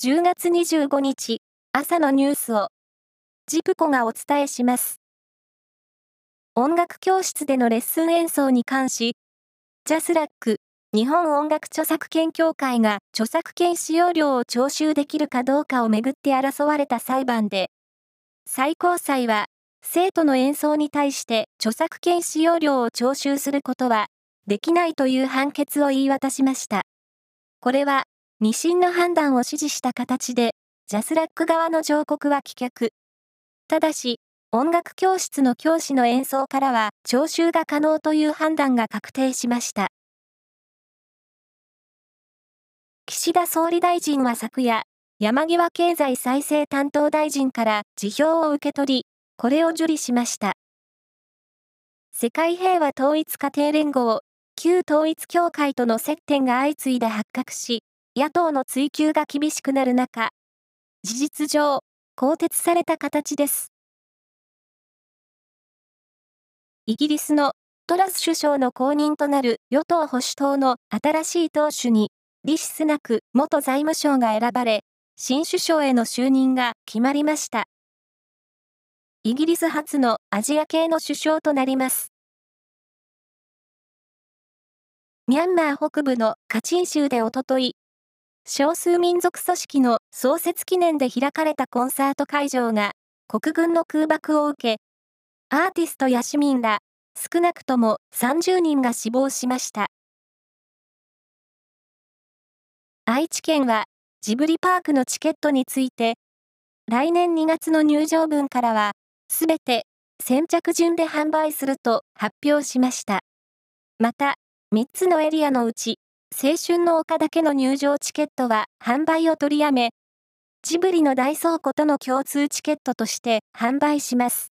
10月25日朝のニュースをジプコがお伝えします。音楽教室でのレッスン演奏に関し、ジャスラック日本音楽著作権協会が著作権使用料を徴収できるかどうかをめぐって争われた裁判で、最高裁は生徒の演奏に対して著作権使用料を徴収することはできないという判決を言い渡しました。これは二審の判断を支持した形で、ジャスラック側の上告は棄却。ただし、音楽教室の教師の演奏からは徴収が可能という判断が確定しました。岸田総理大臣は昨夜、山際経済再生担当大臣から辞表を受け取り、これを受理しました。世界平和統一家庭連合、旧統一協会との接点が相次いで発覚し、野党の追及が厳しくなる中、事実上、更迭された形です。イギリスのトラス首相の後任となる与党保守党の新しい党首に、リシスナク元財務相が選ばれ、新首相への就任が決まりました。イギリス初のアジア系の首相となります。ミャンマー北部のカチン州でおととい、少数民族組織の創設記念で開かれたコンサート会場が国軍の空爆を受け、アーティストや市民ら少なくとも30人が死亡しました。愛知県はジブリパークのチケットについて、来年2月の入場分からは、すべて先着順で販売すると発表しました。また、3つのエリアのうち、青春の丘だけの入場チケットは販売を取りやめ、ジブリの大倉庫との共通チケットとして販売します。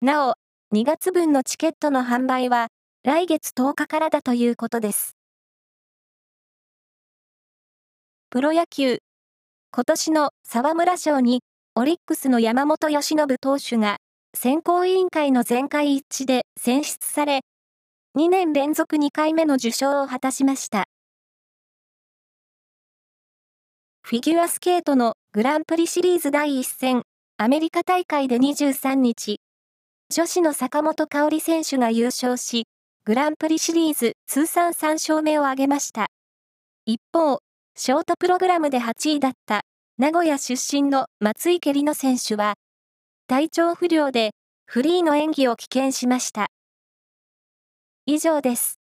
なお、2月分のチケットの販売は来月10日からだということです。プロ野球。今年の沢村賞にオリックスの山本由伸投手が選考委員会の全会一致で選出され、2年連続2回目の受賞を果たしました。フィギュアスケートのグランプリシリーズ第1戦、アメリカ大会で23日、女子の坂本香織選手が優勝し、グランプリシリーズ通算3勝目を挙げました。一方、ショートプログラムで8位だった名古屋出身の松池里乃選手は、体調不良でフリーの演技を棄権しました。以上です。